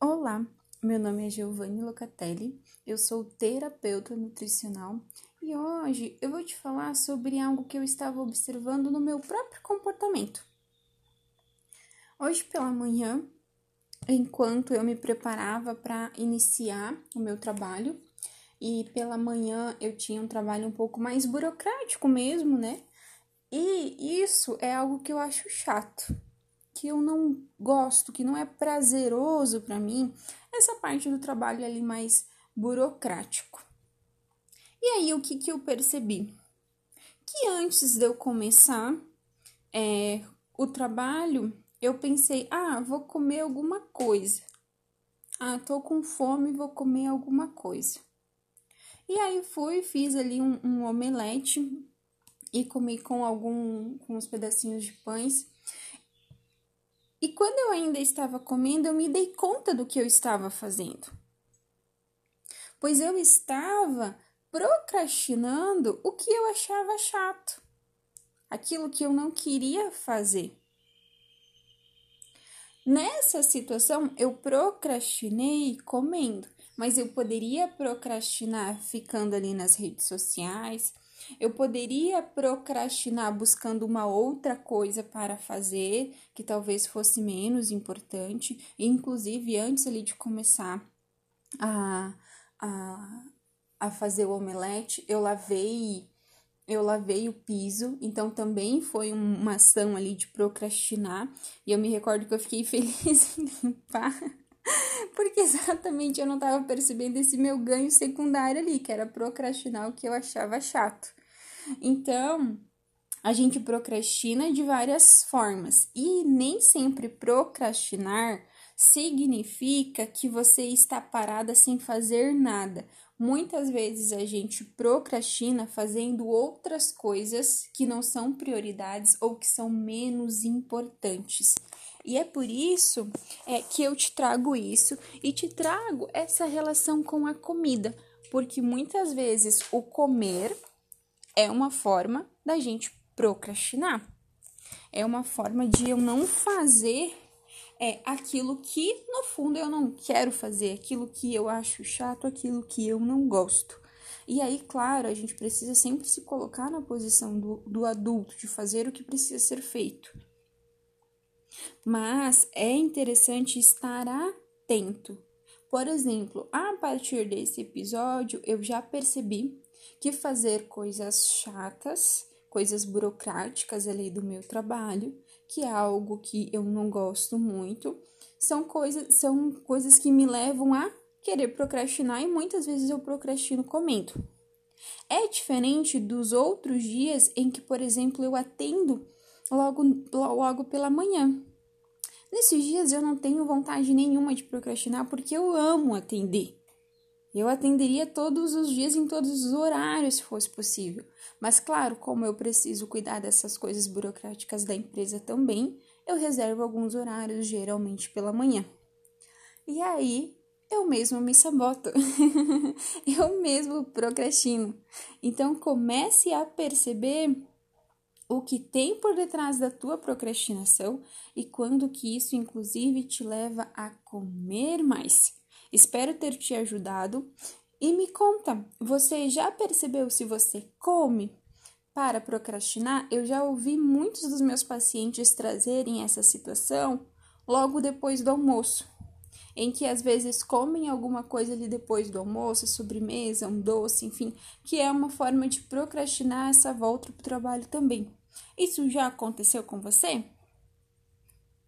Olá, meu nome é Giovanni Locatelli, eu sou terapeuta nutricional e hoje eu vou te falar sobre algo que eu estava observando no meu próprio comportamento. Hoje pela manhã, enquanto eu me preparava para iniciar o meu trabalho, e pela manhã eu tinha um trabalho um pouco mais burocrático mesmo, né? E isso é algo que eu acho chato que eu não gosto, que não é prazeroso para mim, essa parte do trabalho ali mais burocrático. E aí, o que, que eu percebi? Que antes de eu começar é, o trabalho, eu pensei, ah, vou comer alguma coisa. Ah, tô com fome, vou comer alguma coisa. E aí fui, fiz ali um, um omelete e comi com algum com pedacinhos de pães e quando eu ainda estava comendo, eu me dei conta do que eu estava fazendo. Pois eu estava procrastinando o que eu achava chato, aquilo que eu não queria fazer. Nessa situação, eu procrastinei comendo, mas eu poderia procrastinar ficando ali nas redes sociais, eu poderia procrastinar buscando uma outra coisa para fazer, que talvez fosse menos importante, inclusive antes ali de começar a, a, a fazer o omelete, eu lavei eu lavei o piso, então também foi uma ação ali de procrastinar, e eu me recordo que eu fiquei feliz em limpar, porque exatamente eu não estava percebendo esse meu ganho secundário ali, que era procrastinar o que eu achava chato. Então, a gente procrastina de várias formas e nem sempre procrastinar significa que você está parada sem fazer nada. Muitas vezes a gente procrastina fazendo outras coisas que não são prioridades ou que são menos importantes. E é por isso é, que eu te trago isso e te trago essa relação com a comida, porque muitas vezes o comer é uma forma da gente procrastinar. É uma forma de eu não fazer é aquilo que no fundo eu não quero fazer, aquilo que eu acho chato, aquilo que eu não gosto. E aí, claro, a gente precisa sempre se colocar na posição do, do adulto, de fazer o que precisa ser feito. Mas é interessante estar atento. Por exemplo, a partir desse episódio, eu já percebi que fazer coisas chatas, coisas burocráticas ali do meu trabalho, que é algo que eu não gosto muito, são coisas, são coisas que me levam a querer procrastinar e muitas vezes eu procrastino comendo. É diferente dos outros dias em que, por exemplo, eu atendo logo, logo pela manhã. Nesses dias eu não tenho vontade nenhuma de procrastinar porque eu amo atender. Eu atenderia todos os dias em todos os horários, se fosse possível. Mas, claro, como eu preciso cuidar dessas coisas burocráticas da empresa também, eu reservo alguns horários, geralmente pela manhã. E aí, eu mesmo me saboto. eu mesmo procrastino. Então, comece a perceber o que tem por detrás da tua procrastinação e quando que isso, inclusive, te leva a comer mais. Espero ter te ajudado e me conta, você já percebeu se você come para procrastinar? Eu já ouvi muitos dos meus pacientes trazerem essa situação logo depois do almoço, em que às vezes comem alguma coisa ali depois do almoço, sobremesa, um doce, enfim, que é uma forma de procrastinar essa volta para o trabalho também. Isso já aconteceu com você?